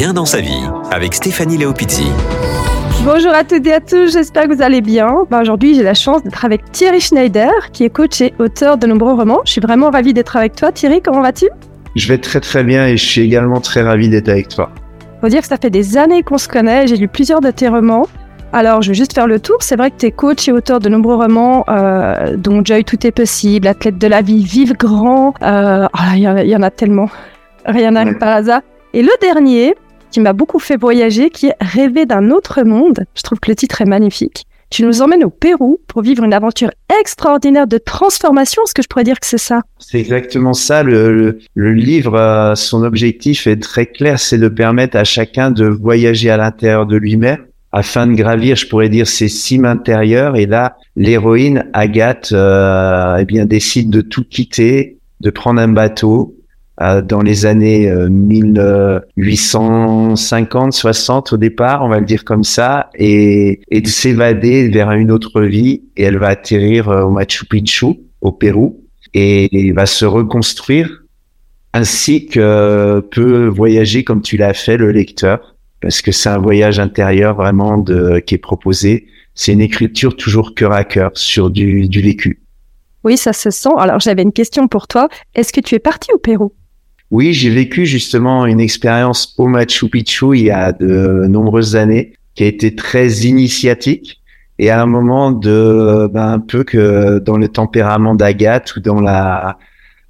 Bien dans sa vie avec Stéphanie Leopizzi. Bonjour à toutes et à tous, j'espère que vous allez bien. Bah, Aujourd'hui, j'ai la chance d'être avec Thierry Schneider, qui est coach et auteur de nombreux romans. Je suis vraiment ravie d'être avec toi. Thierry, comment vas-tu? Je vais très très bien et je suis également très ravi d'être avec toi. Faut dire que ça fait des années qu'on se connaît, j'ai lu plusieurs de tes romans. Alors, je vais juste faire le tour. C'est vrai que tu es coach et auteur de nombreux romans, euh, dont Joy, tout est possible, Athlète de la vie, Vive grand. Euh, oh Il y, en a tellement. Rien n'arrive par hasard. Et le dernier, qui m'a beaucoup fait voyager, qui est Rêver d'un autre monde. Je trouve que le titre est magnifique. Tu nous emmènes au Pérou pour vivre une aventure extraordinaire de transformation. Est-ce que je pourrais dire que c'est ça? C'est exactement ça. Le, livre, euh, son objectif est très clair, c'est de permettre à chacun de voyager à l'intérieur de lui-même afin de gravir, je pourrais dire, ses cimes intérieures. Et là, l'héroïne Agathe, euh, eh bien, décide de tout quitter, de prendre un bateau dans les années 1850, euh, 60 au départ, on va le dire comme ça, et, et de s'évader vers une autre vie. Et elle va atterrir euh, au Machu Picchu, au Pérou, et va se reconstruire, ainsi que peut voyager comme tu l'as fait le lecteur parce que c'est un voyage intérieur vraiment de, qui est proposé. C'est une écriture toujours cœur à cœur sur du, du vécu. Oui, ça se sent. Alors j'avais une question pour toi. Est-ce que tu es parti au Pérou? Oui, j'ai vécu justement une expérience au Machu Picchu il y a de nombreuses années qui a été très initiatique et à un moment de ben, un peu que dans le tempérament d'Agathe ou dans la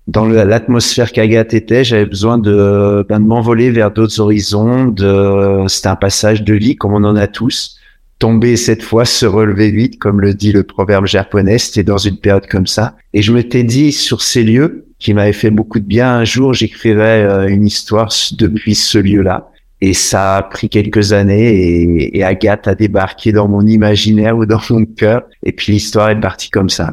dans l'atmosphère qu'Agathe était, j'avais besoin de, ben, de m'envoler vers d'autres horizons. De, c'était un passage de vie comme on en a tous. Tomber cette fois, se relever vite, comme le dit le proverbe japonais. C'était dans une période comme ça. Et je m'étais dit sur ces lieux qui m'avaient fait beaucoup de bien. Un jour, j'écrirais euh, une histoire depuis ce lieu-là. Et ça a pris quelques années et, Agathe a débarqué dans mon imaginaire ou dans mon cœur. Et puis l'histoire est partie comme ça.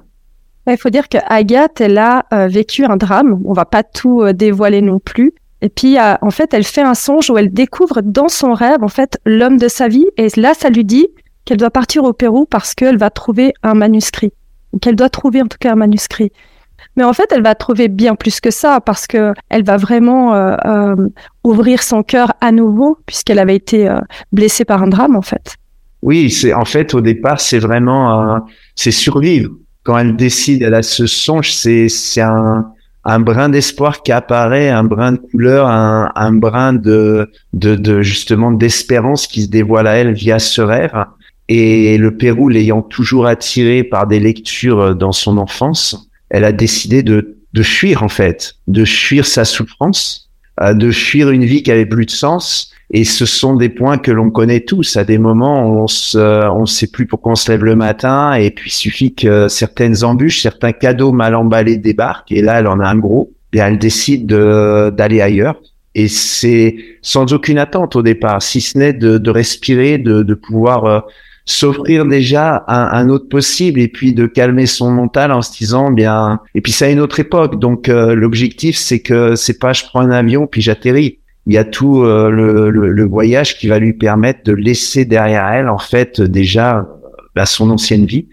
Il faut dire que Agathe, elle a euh, vécu un drame. On va pas tout euh, dévoiler non plus. Et puis, euh, en fait, elle fait un songe où elle découvre dans son rêve, en fait, l'homme de sa vie. Et là, ça lui dit qu'elle doit partir au Pérou parce qu'elle va trouver un manuscrit. Qu'elle doit trouver en tout cas un manuscrit. Mais en fait, elle va trouver bien plus que ça parce que elle va vraiment ouvrir son cœur à nouveau puisqu'elle avait été blessée par un drame, en fait. Oui, c'est en fait au départ, c'est vraiment c'est survivre quand elle décide, elle a ce songe, c'est c'est un un brin d'espoir qui apparaît, un brin de couleur, un, un brin de, de, de justement d'espérance qui se dévoile à elle via ce rêve. Et le Pérou l'ayant toujours attiré par des lectures dans son enfance, elle a décidé de, de fuir en fait, de fuir sa souffrance, euh, de fuir une vie qui avait plus de sens et ce sont des points que l'on connaît tous. À des moments, on se, on sait plus pourquoi on se lève le matin, et puis il suffit que certaines embûches, certains cadeaux mal emballés débarquent, et là, elle en a un gros, et elle décide d'aller ailleurs. Et c'est sans aucune attente au départ, si ce n'est de, de, respirer, de, de pouvoir euh, s'offrir déjà un, autre possible, et puis de calmer son mental en se disant bien. Et puis ça à une autre époque, donc euh, l'objectif c'est que c'est pas je prends un avion puis j'atterris il y a tout euh, le, le, voyage qui va lui permettre de laisser derrière elle en fait déjà bah, son ancienne vie.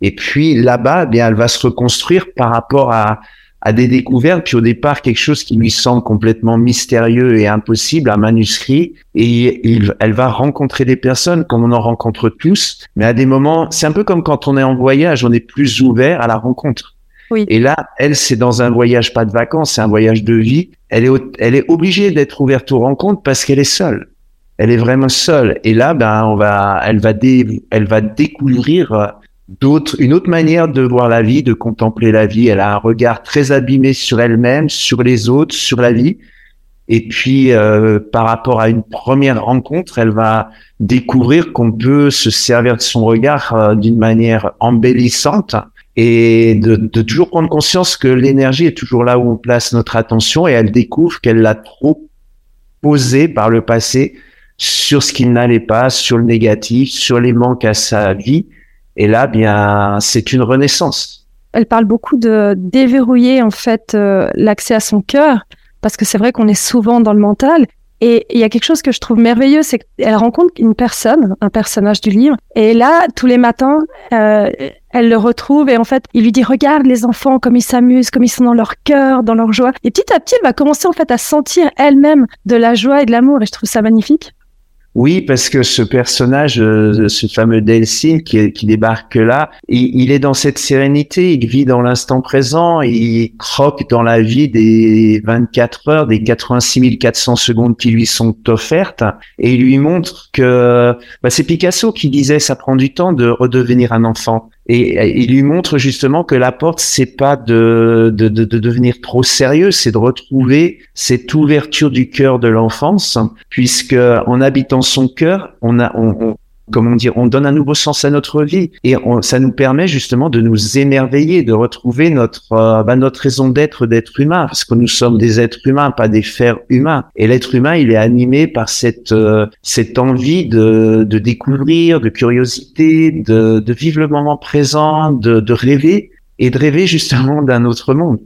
Et puis là-bas, eh bien, elle va se reconstruire par rapport à, à des découvertes. Puis au départ, quelque chose qui lui semble complètement mystérieux et impossible, un manuscrit. Et il, elle va rencontrer des personnes comme on en rencontre tous. Mais à des moments, c'est un peu comme quand on est en voyage, on est plus ouvert à la rencontre. Et là, elle, c'est dans un voyage pas de vacances, c'est un voyage de vie. Elle est, elle est obligée d'être ouverte aux rencontres parce qu'elle est seule. Elle est vraiment seule. Et là, ben, on va, elle va, elle va découvrir euh, d'autres, une autre manière de voir la vie, de contempler la vie. Elle a un regard très abîmé sur elle-même, sur les autres, sur la vie. Et puis, euh, par rapport à une première rencontre, elle va découvrir qu'on peut se servir de son regard euh, d'une manière embellissante et de, toujours prendre conscience que l'énergie est toujours là où on place notre attention et elle découvre qu'elle l'a trop posé par le passé sur ce qui n'allait pas, sur le négatif, sur les manques à sa vie. Et là, bien, c'est une renaissance. Elle parle beaucoup de déverrouiller en fait euh, l'accès à son cœur, parce que c'est vrai qu'on est souvent dans le mental. Et il y a quelque chose que je trouve merveilleux, c'est qu'elle rencontre une personne, un personnage du livre, et là, tous les matins, euh, elle le retrouve et en fait, il lui dit regarde les enfants comme ils s'amusent, comme ils sont dans leur cœur, dans leur joie. Et petit à petit, elle va commencer en fait à sentir elle-même de la joie et de l'amour et je trouve ça magnifique. Oui, parce que ce personnage, euh, ce fameux Delsin qui, qui débarque là, il, est dans cette sérénité, il vit dans l'instant présent, il croque dans la vie des 24 heures, des 86 400 secondes qui lui sont offertes, et il lui montre que bah, c'est Picasso qui disait ça prend du temps de redevenir un enfant. Et il lui montre justement que la porte, c'est pas de, de, de, de, devenir trop sérieux, c'est de retrouver cette ouverture du cœur de l'enfance, puisque en habitant son cœur, on a, on, comment dire, on donne un nouveau sens à notre vie et ça nous permet justement de nous émerveiller, de retrouver notre euh, bah, notre raison d'être d'être humain, parce que nous sommes des êtres humains, pas des fers humains. Et l'être humain, il est animé par cette euh, cette envie de, de découvrir, de curiosité, de, de vivre le moment présent, de, de rêver et de rêver justement d'un autre monde.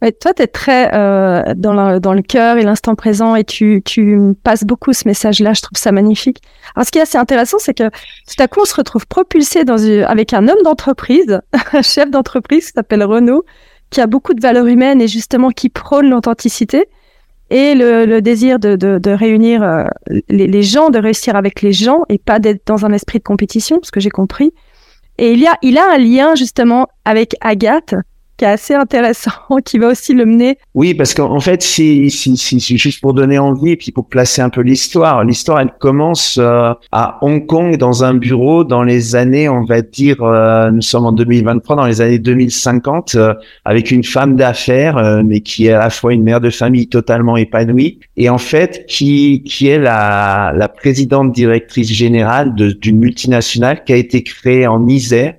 Toi, tu es très euh, dans, le, dans le cœur et l'instant présent et tu, tu passes beaucoup ce message-là. Je trouve ça magnifique. Alors, ce qui est assez intéressant, c'est que tout à coup, on se retrouve propulsé dans une, avec un homme d'entreprise, un chef d'entreprise qui s'appelle Renaud, qui a beaucoup de valeurs humaines et justement qui prône l'authenticité et le, le désir de, de, de réunir euh, les, les, gens, de réussir avec les gens et pas d'être dans un esprit de compétition, ce que j'ai compris. Et il y a, il a un lien justement avec Agathe qui est assez intéressant, qui va aussi le mener. Oui, parce qu'en fait, si, si, si, juste pour donner envie, et puis pour placer un peu l'histoire, l'histoire, elle commence euh, à Hong Kong dans un bureau dans les années, on va dire, euh, nous sommes en 2023, dans les années 2050, euh, avec une femme d'affaires, mais qui est à la fois une mère de famille totalement épanouie, et en fait, qui, qui est la, la présidente directrice générale d'une multinationale qui a été créée en Isère,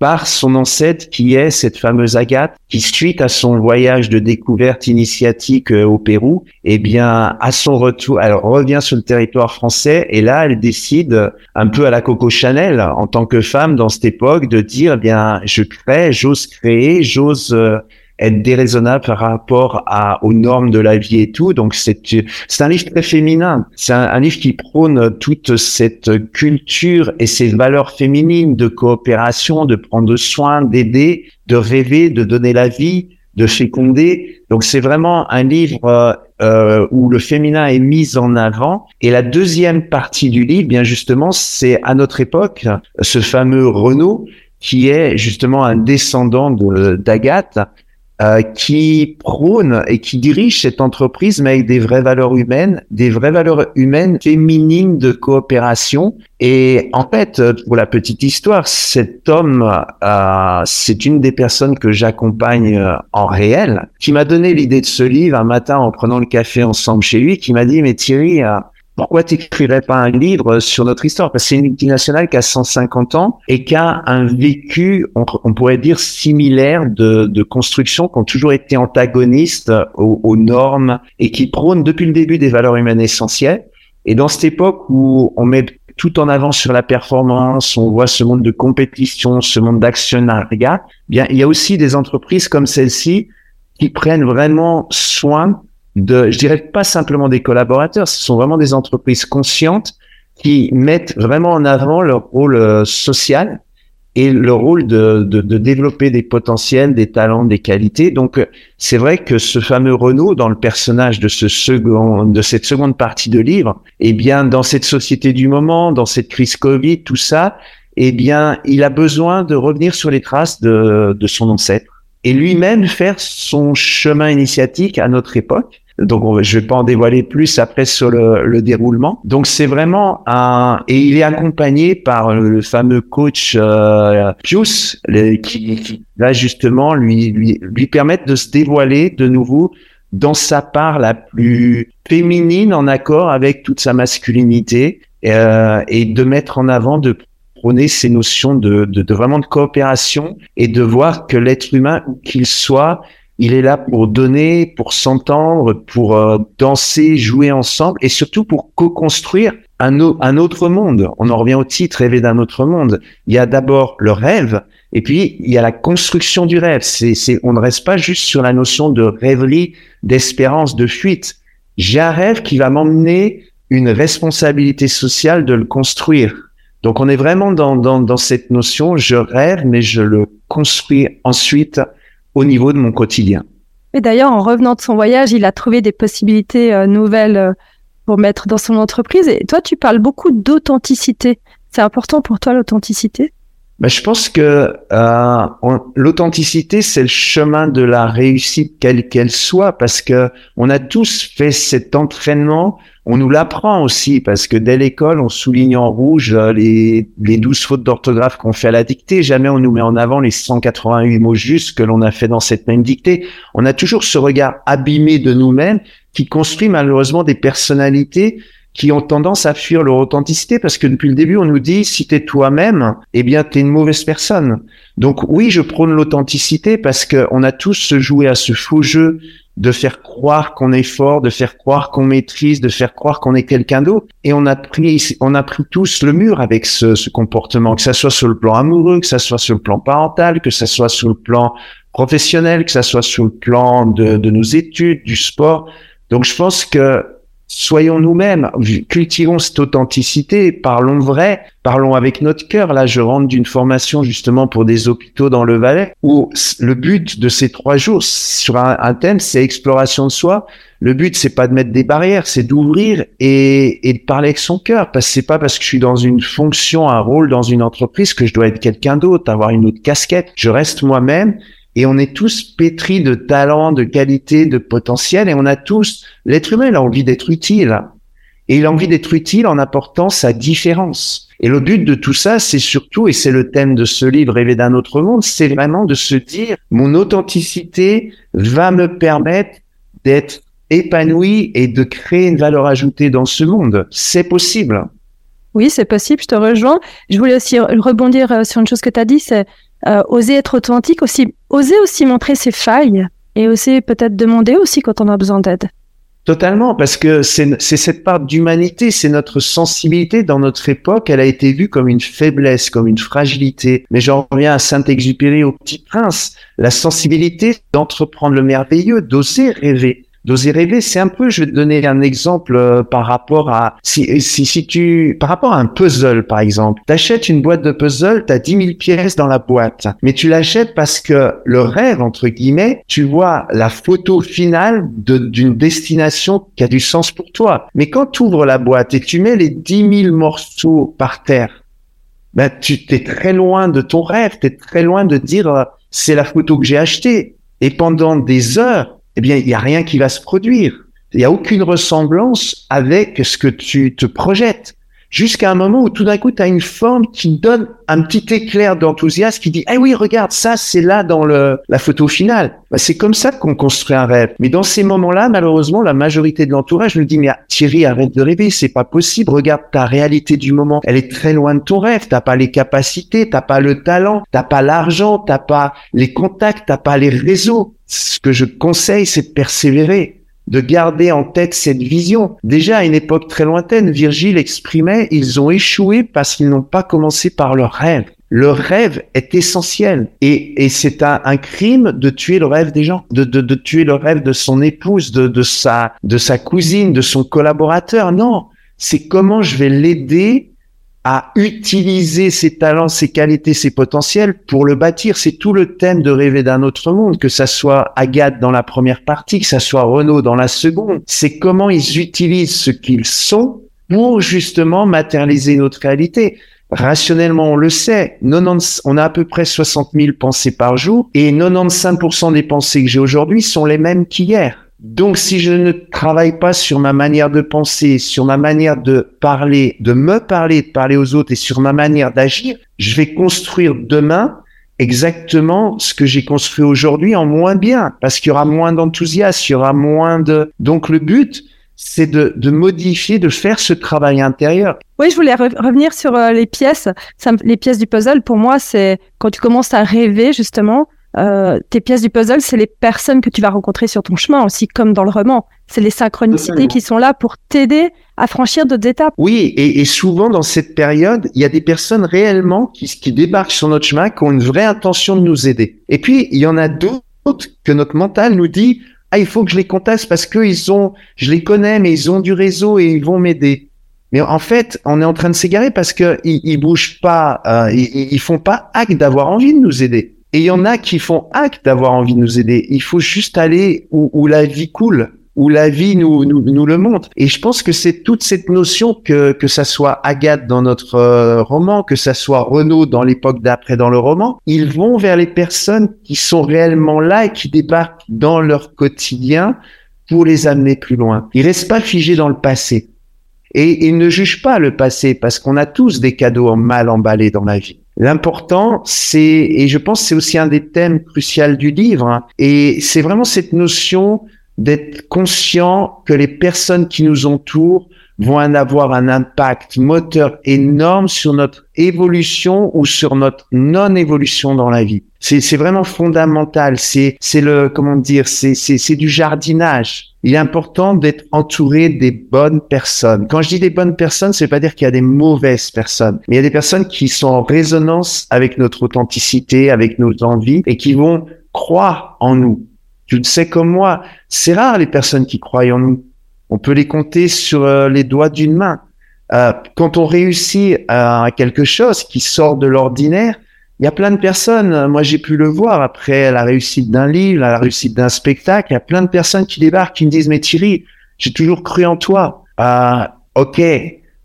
par son ancêtre qui est cette fameuse Agathe, qui suite à son voyage de découverte initiatique euh, au Pérou, eh bien, à son retour, elle revient sur le territoire français et là, elle décide, un peu à la Coco Chanel, en tant que femme dans cette époque, de dire, eh bien, je crée, j'ose créer, j'ose euh, être déraisonnable par rapport à, aux normes de la vie et tout. Donc c'est c'est un livre très féminin. C'est un, livre qui prône toute cette culture et ces valeurs féminines de coopération, de prendre soin, d'aider, de rêver, de donner la vie, de féconder. Donc c'est vraiment un livre euh, euh où le féminin est mis en avant. Et la deuxième partie du livre, bien justement, c'est à notre époque ce fameux Renaud qui est justement un descendant d'Agathe, euh, qui prône et qui dirige cette entreprise, mais avec des vraies valeurs humaines, des vraies valeurs humaines féminines de coopération. Et en fait, pour la petite histoire, cet homme, euh, c'est une des personnes que j'accompagne euh, en réel, qui m'a donné l'idée de ce livre un matin en prenant le café ensemble chez lui, qui m'a dit, mais Thierry, pourquoi t'écrirais pas un livre sur notre histoire? Parce que c'est une multinationale qui a 150 ans et qui a un vécu, on, pourrait dire, similaire de, de construction, qui ont toujours été antagonistes aux, aux normes et qui prônent depuis le début des valeurs humaines essentielles. Et dans cette époque où on met tout en avant sur la performance, on voit ce monde de compétition, ce monde d'actionnariat, bien il y a aussi des entreprises comme celle-ci qui prennent vraiment soin de, je dirais pas simplement des collaborateurs, ce sont vraiment des entreprises conscientes qui mettent vraiment en avant leur rôle euh, social et le rôle de, de, de, développer des potentiels, des talents, des qualités. Donc, euh, c'est vrai que ce fameux Renault, dans le personnage de ce second, de cette seconde partie de livre, eh bien, dans cette société du moment, dans cette crise Covid, tout ça, eh bien, il a besoin de revenir sur les traces de, de son ancêtre et lui-même faire son chemin initiatique à notre époque. Donc, je vais pas en dévoiler plus après sur le, le déroulement. Donc, c'est vraiment un et il est accompagné par le fameux coach euh, Pius, qui, va justement lui, lui lui permettre de se dévoiler de nouveau dans sa part la plus féminine en accord avec toute sa masculinité euh, et de mettre en avant de prôner ces notions de, de, de, vraiment de coopération et de voir que l'être humain, où qu'il soit, il est là pour donner, pour s'entendre, pour euh, danser, jouer ensemble et surtout pour co-construire un, autre monde. On en revient au titre, rêver d'un autre monde. Il y a d'abord le rêve et puis il y a la construction du rêve. C'est, on ne reste pas juste sur la notion de rêverie, d'espérance, de fuite. j'ai un rêve qui va m'emmener une responsabilité sociale de le construire. Donc on est vraiment dans, dans, dans cette notion, je rêve, mais je le construis ensuite au niveau de mon quotidien. Et d'ailleurs, en revenant de son voyage, il a trouvé des possibilités euh, nouvelles euh, pour mettre dans son entreprise. Et toi, tu parles beaucoup d'authenticité. C'est important pour toi l'authenticité? Ben, je pense que euh, l'authenticité, c'est le chemin de la réussite, quelle qu'elle soit, parce que on a tous fait cet entraînement. On nous l'apprend aussi, parce que dès l'école, on souligne en rouge euh, les, les 12 fautes d'orthographe qu'on fait à la dictée. Jamais on nous met en avant les 188 mots justes que l'on a fait dans cette même dictée. On a toujours ce regard abîmé de nous-mêmes qui construit malheureusement des personnalités qui ont tendance à fuir leur authenticité parce que depuis le début, on nous dit si t'es toi-même, eh bien t'es une mauvaise personne. Donc oui, je prône l'authenticité parce que on a tous joué à ce faux jeu de faire croire qu'on est fort, de faire croire qu'on maîtrise, de faire croire qu'on est quelqu'un d'autre. Et on a pris, on a pris tous le mur avec ce, ce comportement, que ça soit sur le plan amoureux, que ça soit sur le plan parental, que ça soit sur le plan professionnel, que ça soit sur le plan de, de nos études, du sport. Donc je pense que soyons nous-mêmes, cultivons cette authenticité, parlons vrai, parlons avec notre cœur. Là, je rentre d'une formation justement pour des hôpitaux dans le Valais où le but de ces trois jours sur un, thème, c'est exploration de soi. Le but, c'est pas de mettre des barrières, c'est d'ouvrir et, et, de parler avec son cœur. Parce que c'est pas parce que je suis dans une fonction, un rôle dans une entreprise que je dois être quelqu'un d'autre, avoir une autre casquette. Je reste moi-même et on est tous pétris de talent, de qualité, de potentiel, et on a tous, l'être humain, il a envie d'être utile. Et il a envie d'être utile en apportant sa différence. Et le but de tout ça, c'est surtout, et c'est le thème de ce livre, Rêver d'un autre monde, c'est vraiment de se dire, mon authenticité va me permettre d'être épanoui et de créer une valeur ajoutée dans ce monde. C'est possible. Oui, c'est possible, je te rejoins. Je voulais aussi rebondir euh, sur une chose que tu as dit, c'est euh, oser être authentique, aussi, oser aussi montrer ses failles et oser peut-être demander aussi quand on a besoin d'aide. Totalement, parce que c'est cette part d'humanité, c'est notre sensibilité dans notre époque, elle a été vue comme une faiblesse, comme une fragilité. Mais j'en reviens à Saint-Exupéry, au Petit Prince, la sensibilité d'entreprendre le merveilleux, d'oser rêver d'oser rêver, c'est un peu, je vais te donner un exemple euh, par rapport à, si, si, si tu, par rapport à un puzzle, par exemple. T'achètes une boîte de puzzle, t'as 10 000 pièces dans la boîte, mais tu l'achètes parce que le rêve, entre guillemets, tu vois la photo finale d'une destination qui a du sens pour toi. Mais quand tu ouvres la boîte et tu mets les 10 000 morceaux par terre, ben, tu t'es très loin de ton rêve, t'es très loin de dire, euh, c'est la photo que j'ai achetée. Et pendant des heures, eh bien, il n'y a rien qui va se produire. Il n'y a aucune ressemblance avec ce que tu te projettes jusqu'à un moment où tout d'un coup, tu as une forme qui donne un petit éclair d'enthousiasme qui dit, eh oui, regarde, ça, c'est là dans le, la photo finale. Bah, c'est comme ça qu'on construit un rêve. Mais dans ces moments-là, malheureusement, la majorité de l'entourage me dit, mais Thierry, arrête de rêver, c'est pas possible. Regarde ta réalité du moment. Elle est très loin de ton rêve. T'as pas les capacités, t'as pas le talent, t'as pas l'argent, t'as pas les contacts, t'as pas les réseaux. Ce que je conseille, c'est de persévérer de garder en tête cette vision. Déjà à une époque très lointaine, Virgile exprimait, ils ont échoué parce qu'ils n'ont pas commencé par leur rêve. Le rêve est essentiel et, et c'est un, crime de tuer le rêve des gens, de, de, de tuer le rêve de son épouse, de, de, sa, de sa cousine, de son collaborateur. Non, c'est comment je vais l'aider à utiliser ses talents, ses qualités, ses potentiels pour le bâtir. C'est tout le thème de rêver d'un autre monde, que ça soit Agathe dans la première partie, que ça soit Renaud dans la seconde. C'est comment ils utilisent ce qu'ils sont pour justement matérialiser notre réalité. Rationnellement, on le sait, 90, on a à peu près 60 000 pensées par jour et 95% des pensées que j'ai aujourd'hui sont les mêmes qu'hier. Donc, si je ne travaille pas sur ma manière de penser, sur ma manière de parler, de me parler, de parler aux autres et sur ma manière d'agir, je vais construire demain exactement ce que j'ai construit aujourd'hui en moins bien, parce qu'il y aura moins d'enthousiasme, il y aura moins de... Donc, le but, c'est de, de, modifier, de faire ce travail intérieur. Oui, je voulais revenir sur euh, les pièces. les pièces du puzzle, pour moi, c'est quand tu commences à rêver, justement, euh, tes pièces du puzzle, c'est les personnes que tu vas rencontrer sur ton chemin aussi, comme dans le roman. C'est les synchronicités qui sont là pour t'aider à franchir d'autres étapes. Oui, et, et, souvent dans cette période, il y a des personnes réellement qui, qui débarquent sur notre chemin, qui ont une vraie intention de nous aider. Et puis, il y en a d'autres que notre mental nous dit, Ah, il faut que je les contacte parce que ils ont, je les connais, mais ils ont du réseau et ils vont m'aider. Mais en fait, on est en train de s'égarer parce que ils, ils bougent pas, euh, ils, ils font pas acte d'avoir envie de nous aider. Et il y en a qui font acte d'avoir envie de nous aider. Il faut juste aller où, où la vie coule où la vie nous, nous, nous, le montre. Et je pense que c'est toute cette notion que, que ça soit Agathe dans notre euh, roman, que ça soit Renaud dans l'époque d'après dans le roman, ils vont vers les personnes qui sont réellement là et qui débarquent dans leur quotidien pour les amener plus loin. Ils restent pas figés dans le passé. Et ils ne jugent pas le passé parce qu'on a tous des cadeaux mal emballés dans la vie. L'important, c'est, et je pense c'est aussi un des thèmes cruciaux du livre, hein, et c'est vraiment cette notion d'être conscient que les personnes qui nous entourent vont en avoir un impact moteur énorme sur notre évolution ou sur notre non-évolution dans la vie. C'est vraiment fondamental. C'est le comment dire. C'est du jardinage. Il est important d'être entouré des bonnes personnes. Quand je dis des bonnes personnes, c'est pas dire qu'il y a des mauvaises personnes, mais il y a des personnes qui sont en résonance avec notre authenticité, avec nos envies et qui vont croire en nous. Tu le sais comme moi, c'est rare les personnes qui croient en nous. On peut les compter sur euh, les doigts d'une main. Euh, quand on réussit à quelque chose qui sort de l'ordinaire, il y a plein de personnes, moi j'ai pu le voir après la réussite d'un livre, la réussite d'un spectacle, il y a plein de personnes qui débarquent, qui me disent, mais Thierry, j'ai toujours cru en toi. Euh, ok,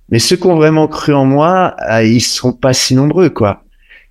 mais ceux qui ont vraiment cru en moi, euh, ils sont pas si nombreux, quoi.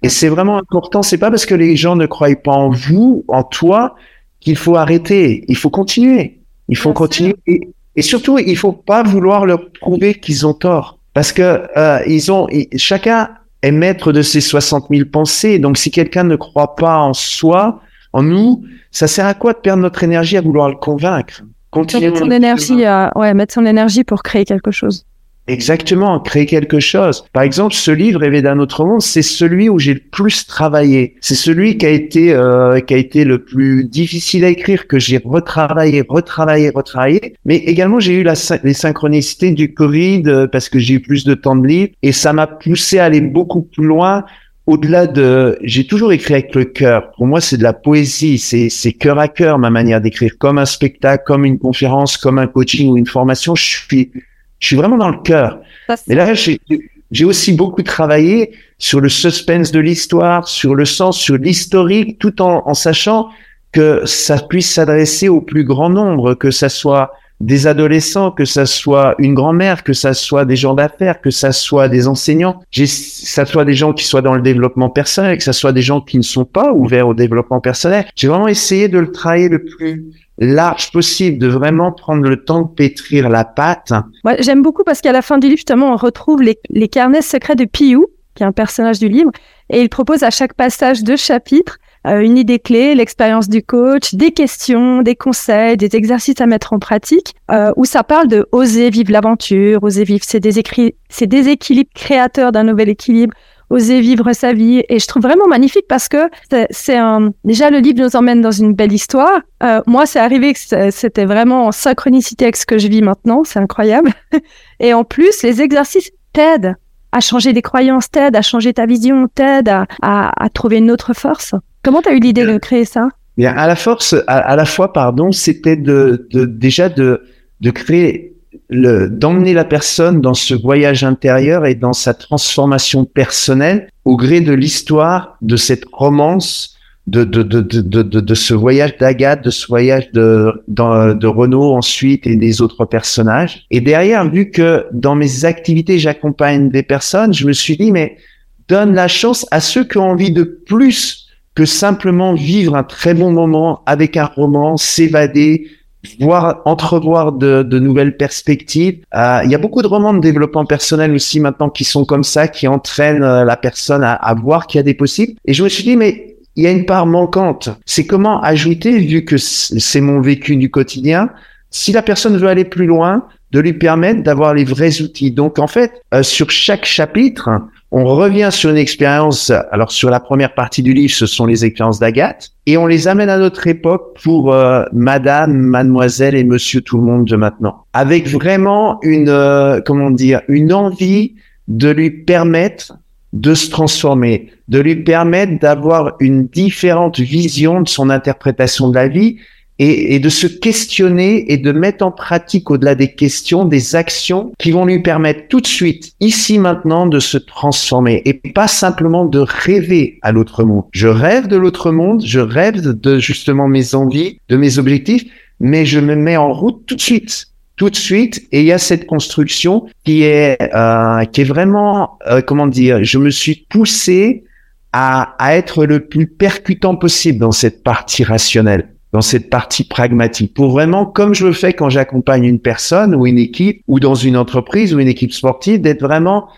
Et c'est vraiment important, c'est pas parce que les gens ne croient pas en vous, en toi, qu'il faut arrêter. Il faut continuer. Il faut continuer. Et, surtout, il faut pas vouloir leur prouver qu'ils ont tort. Parce que euh, ils ont, chacun est maître de ses 60 000 pensées. Donc, si quelqu'un ne croit pas en soi, en nous, ça sert à quoi de perdre notre énergie à vouloir le convaincre? Continuer mettre son énergie, à, ouais, mettre son énergie pour créer quelque chose. Exactement, créer quelque chose. Par exemple, ce livre Rêver d'un autre monde, c'est celui où j'ai le plus travaillé. C'est celui qui a été euh, qui a été le plus difficile à écrire, que j'ai retravaillé, retravaillé, retravaillé. Mais également, j'ai eu les synchronicités du Covid euh, parce que j'ai eu plus de temps de libre et ça m'a poussé à aller beaucoup plus loin. Au-delà de, j'ai toujours écrit avec le cœur. Pour moi, c'est de la poésie, c'est c'est cœur à cœur ma manière d'écrire, comme un spectacle, comme une conférence, comme un coaching ou une formation. Je suis je suis vraiment dans le cœur. Mais là, j'ai aussi beaucoup travaillé sur le suspense de l'histoire, sur le sens, sur l'historique, tout en, en, sachant que ça puisse s'adresser au plus grand nombre, que ça soit des adolescents, que ça soit une grand-mère, que ça soit des gens d'affaires, que ça soit des enseignants, que ça soit des gens qui soient dans le développement personnel, que ça soit des gens qui ne sont pas ouverts au développement personnel. J'ai vraiment essayé de le travailler le plus large possible, de vraiment prendre le temps de pétrir la pâte. Ouais, J'aime beaucoup parce qu'à la fin du livre, justement, on retrouve les, les carnets secrets de Piou, qui est un personnage du livre, et il propose à chaque passage de chapitre euh, une idée clé, l'expérience du coach, des questions, des conseils, des exercices à mettre en pratique, euh, où ça parle de oser vivre l'aventure, oser vivre ces, ces déséquilibres créateurs d'un nouvel équilibre, oser vivre sa vie. Et je trouve vraiment magnifique parce que c'est un. Déjà, le livre nous emmène dans une belle histoire. Euh, moi, c'est arrivé que c'était vraiment en synchronicité avec ce que je vis maintenant. C'est incroyable. Et en plus, les exercices t'aident à changer des croyances, t'aident à changer ta vision, t'aident à, à, à, trouver une autre force. Comment tu as eu l'idée de créer ça? Bien, à la force, à, à la fois, pardon, c'était de, de, déjà de, de créer d'emmener la personne dans ce voyage intérieur et dans sa transformation personnelle au gré de l'histoire de cette romance de de de de de, de ce voyage d'Agathe de ce voyage de de Renaud ensuite et des autres personnages. Et derrière vu que dans mes activités j'accompagne des personnes je me suis dit mais donne la chance à ceux qui ont envie de plus que simplement vivre un très bon moment avec un roman s'évader voir entrevoir de, de nouvelles perspectives. Euh, il y a beaucoup de romans de développement personnel aussi maintenant qui sont comme ça, qui entraînent euh, la personne à, à voir qu'il y a des possibles. Et je me suis dit, mais il y a une part manquante. C'est comment ajouter, vu que c'est mon vécu du quotidien, si la personne veut aller plus loin, de lui permettre d'avoir les vrais outils. Donc en fait, euh, sur chaque chapitre, on revient sur une expérience. Alors sur la première partie du livre, ce sont les expériences d'Agathe, et on les amène à notre époque pour euh, Madame, Mademoiselle et Monsieur tout le monde de maintenant, avec vraiment une euh, comment dire une envie de lui permettre de se transformer, de lui permettre d'avoir une différente vision de son interprétation de la vie et, et, de se questionner et de mettre en pratique au-delà des questions des actions qui vont lui permettre tout de suite, ici maintenant, de se transformer et pas simplement de rêver à l'autre monde. Je rêve de l'autre monde, je rêve de justement mes envies, de mes objectifs, mais je me mets en route tout de suite tout de suite et il y a cette construction qui est euh, qui est vraiment euh, comment dire je me suis poussé à, à être le plus percutant possible dans cette partie rationnelle dans cette partie pragmatique. Pour vraiment comme je le fais quand j'accompagne une personne ou une équipe ou dans une entreprise ou une équipe sportive d'être vraiment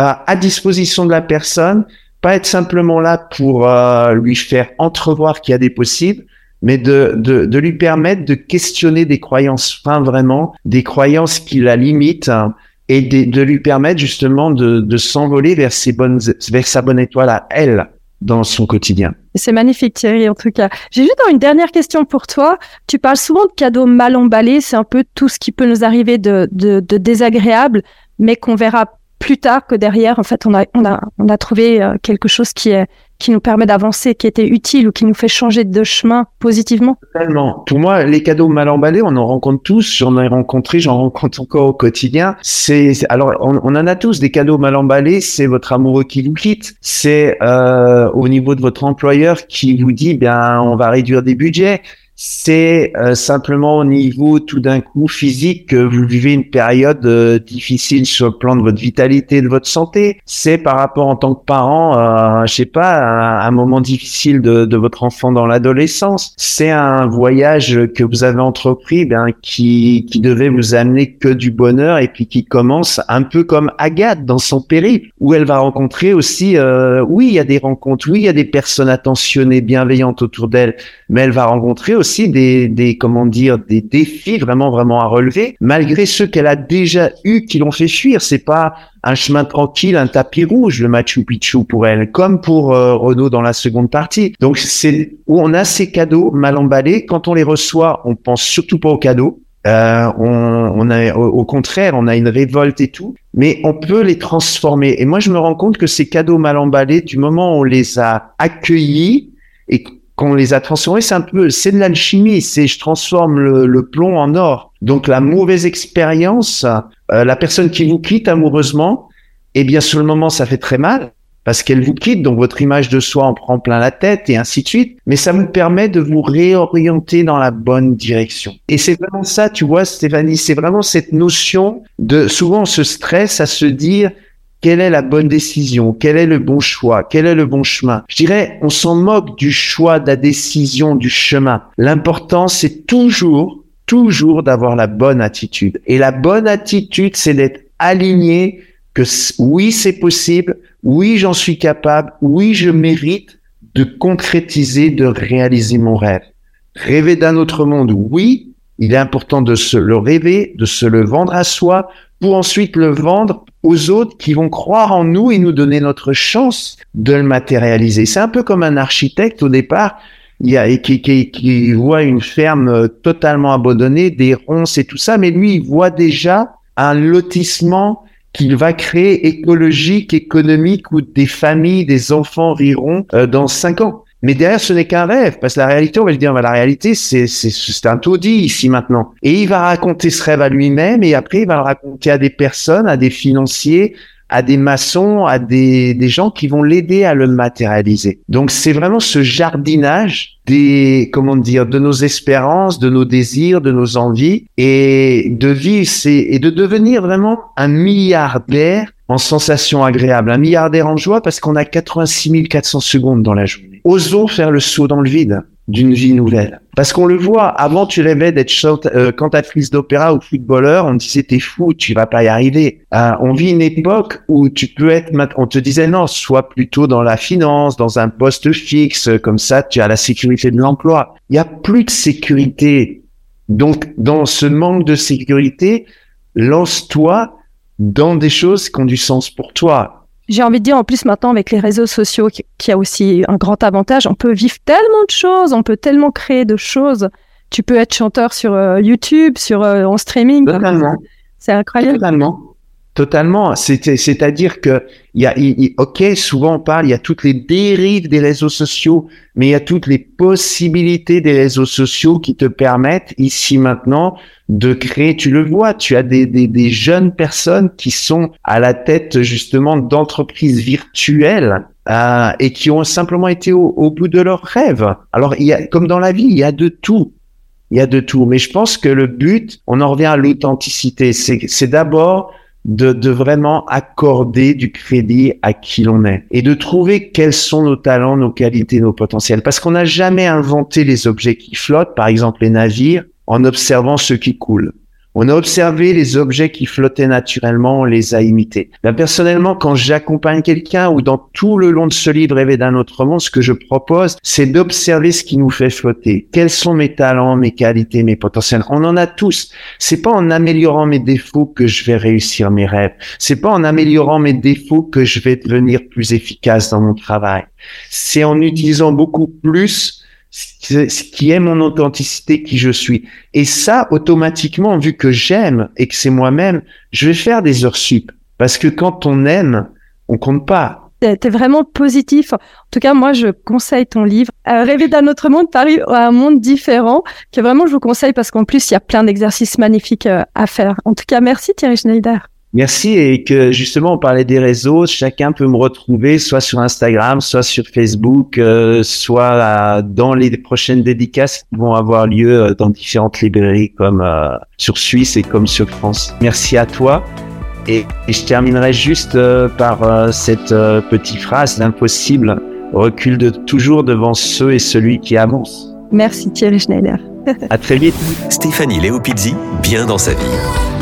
euh, à disposition de la personne pas être simplement là pour lui faire entrevoir qu'il y a des possibles mais de, de, de, lui permettre de questionner des croyances enfin vraiment, des croyances qui la limitent, hein, et de, de, lui permettre justement de, de s'envoler vers ses bonnes, vers sa bonne étoile à elle dans son quotidien. C'est magnifique Thierry en tout cas. J'ai juste une dernière question pour toi. Tu parles souvent de cadeaux mal emballés, c'est un peu tout ce qui peut nous arriver de, de, de désagréable, mais qu'on verra plus tard que derrière, en fait, on a, on a, on a trouvé euh, quelque chose qui est, qui nous permet d'avancer, qui était utile ou qui nous fait changer de chemin positivement Totalement. Pour moi, les cadeaux mal emballés, on en rencontre tous. J'en ai rencontré, j'en rencontre encore au quotidien. C'est alors, on, en a tous des cadeaux mal emballés. C'est votre amoureux qui vous quitte. C'est euh, au niveau de votre employeur qui vous dit, bien, on va réduire des budgets c'est euh, simplement au niveau tout d'un coup physique que vous vivez une période euh, difficile sur le plan de votre vitalité, de votre santé. C'est par rapport en tant que parent, euh, je sais pas, un, un moment difficile de, de, votre enfant dans l'adolescence. C'est un voyage que vous avez entrepris, ben qui qui devait vous amener que du bonheur et puis qui commence un peu comme Agathe dans son périple où elle va rencontrer aussi, euh, oui, il y a des rencontres, oui, il y a des personnes attentionnées, bienveillantes autour d'elle, mais elle va rencontrer aussi aussi des, des, comment dire, des défis vraiment, vraiment à relever, malgré ceux qu'elle a déjà eu qui l'ont fait fuir. C'est pas un chemin tranquille, un tapis rouge, le Machu Picchu pour elle, comme pour euh, Renault dans la seconde partie. Donc c'est où on a ces cadeaux mal emballés. Quand on les reçoit, on pense surtout pas aux cadeaux. Euh, on, on, a, au, contraire, on a une révolte et tout, mais on peut les transformer. Et moi, je me rends compte que ces cadeaux mal emballés, du moment où on les a accueillis et qu'on les a transformés, c'est un peu, c'est de l'alchimie, c'est je transforme le, plomb en or. Donc la mauvaise expérience, euh, la personne qui vous quitte amoureusement, eh bien sur le moment ça fait très mal parce qu'elle vous quitte, donc votre image de soi en prend plein la tête et ainsi de suite. Mais ça vous permet de vous réorienter dans la bonne direction. Et c'est vraiment ça, tu vois, Stéphanie, c'est vraiment cette notion de souvent on se stresse à se dire quelle est la bonne décision? Quel est le bon choix? Quel est le bon chemin? Je dirais, on s'en moque du choix, de la décision, du chemin. L'important, c'est toujours, toujours d'avoir la bonne attitude. Et la bonne attitude, c'est d'être aligné que oui, c'est possible, oui, j'en suis capable, oui, je mérite de concrétiser, de réaliser mon rêve. Rêver d'un autre monde, oui, il est important de se le rêver, de se le vendre à soi, pour ensuite le vendre aux autres qui vont croire en nous et nous donner notre chance de le matérialiser. C'est un peu comme un architecte au départ il y a, qui, voit une ferme euh, totalement abandonnée, des ronces et tout ça, mais lui, il voit déjà un lotissement qu'il va créer écologique, économique, où des familles, des enfants riront euh, dans cinq ans. Mais derrière, ce n'est qu'un rêve, parce que la réalité, on va le dire, la réalité, c'est, c'est, c'est un taudis ici maintenant. Et il va raconter ce rêve à lui-même, et après, il va le raconter à des personnes, à des financiers, à des maçons, à des, des gens qui vont l'aider à le matérialiser. Donc, c'est vraiment ce jardinage des, comment dire, de nos espérances, de nos désirs, de nos envies, et de vivre, c'est, et de devenir vraiment un milliardaire en sensations agréables, un milliardaire en joie parce qu'on a 86 400 secondes dans la journée. Osons faire le saut dans le vide d'une vie nouvelle. Parce qu'on le voit, avant tu rêvais d'être euh, cantatrice d'opéra ou footballeur, on te disait t'es fou, tu vas pas y arriver. Euh, on vit une époque où tu peux être, on te disait non, sois plutôt dans la finance, dans un poste fixe, comme ça tu as la sécurité de l'emploi. Il y a plus de sécurité. Donc dans ce manque de sécurité, lance-toi dans des choses qui ont du sens pour toi. J'ai envie de dire, en plus maintenant avec les réseaux sociaux, qui a aussi un grand avantage, on peut vivre tellement de choses, on peut tellement créer de choses. Tu peux être chanteur sur euh, YouTube, sur euh, en streaming. Totalement. C'est incroyable. Totalement. Totalement. C'est-à-dire que il y a, ok, souvent on parle, il y a toutes les dérives des réseaux sociaux, mais il y a toutes les possibilités des réseaux sociaux qui te permettent ici maintenant de créer. Tu le vois, tu as des, des, des jeunes personnes qui sont à la tête justement d'entreprises virtuelles euh, et qui ont simplement été au, au bout de leurs rêves. Alors, il y a, comme dans la vie, il y a de tout. Il y a de tout. Mais je pense que le but, on en revient à l'authenticité. C'est d'abord de, de, vraiment accorder du crédit à qui l'on est et de trouver quels sont nos talents, nos qualités, nos potentiels. Parce qu'on n'a jamais inventé les objets qui flottent, par exemple les navires, en observant ceux qui coulent. On a observé les objets qui flottaient naturellement, on les a imités. Là, personnellement, quand j'accompagne quelqu'un ou dans tout le long de ce livre Rêver d'un autre monde, ce que je propose, c'est d'observer ce qui nous fait flotter. Quels sont mes talents, mes qualités, mes potentiels? On en a tous. C'est pas en améliorant mes défauts que je vais réussir mes rêves. C'est pas en améliorant mes défauts que je vais devenir plus efficace dans mon travail. C'est en utilisant beaucoup plus ce qui est mon authenticité, qui je suis. Et ça, automatiquement, vu que j'aime et que c'est moi-même, je vais faire des heures sup. Parce que quand on aime, on compte pas. T'es vraiment positif. En tout cas, moi, je conseille ton livre. Euh, Rêver d'un autre monde, Paris un monde différent, que vraiment je vous conseille parce qu'en plus, il y a plein d'exercices magnifiques euh, à faire. En tout cas, merci Thierry Schneider. Merci et que justement on parlait des réseaux, chacun peut me retrouver soit sur Instagram, soit sur Facebook, euh, soit dans les prochaines dédicaces qui vont avoir lieu euh, dans différentes librairies comme euh, sur Suisse et comme sur France. Merci à toi et, je terminerai juste par cette petite phrase l'impossible recule de toujours devant ceux et celui qui avance. Merci Thierry Schneider. à très vite. Stéphanie Léopizzi, bien dans sa vie.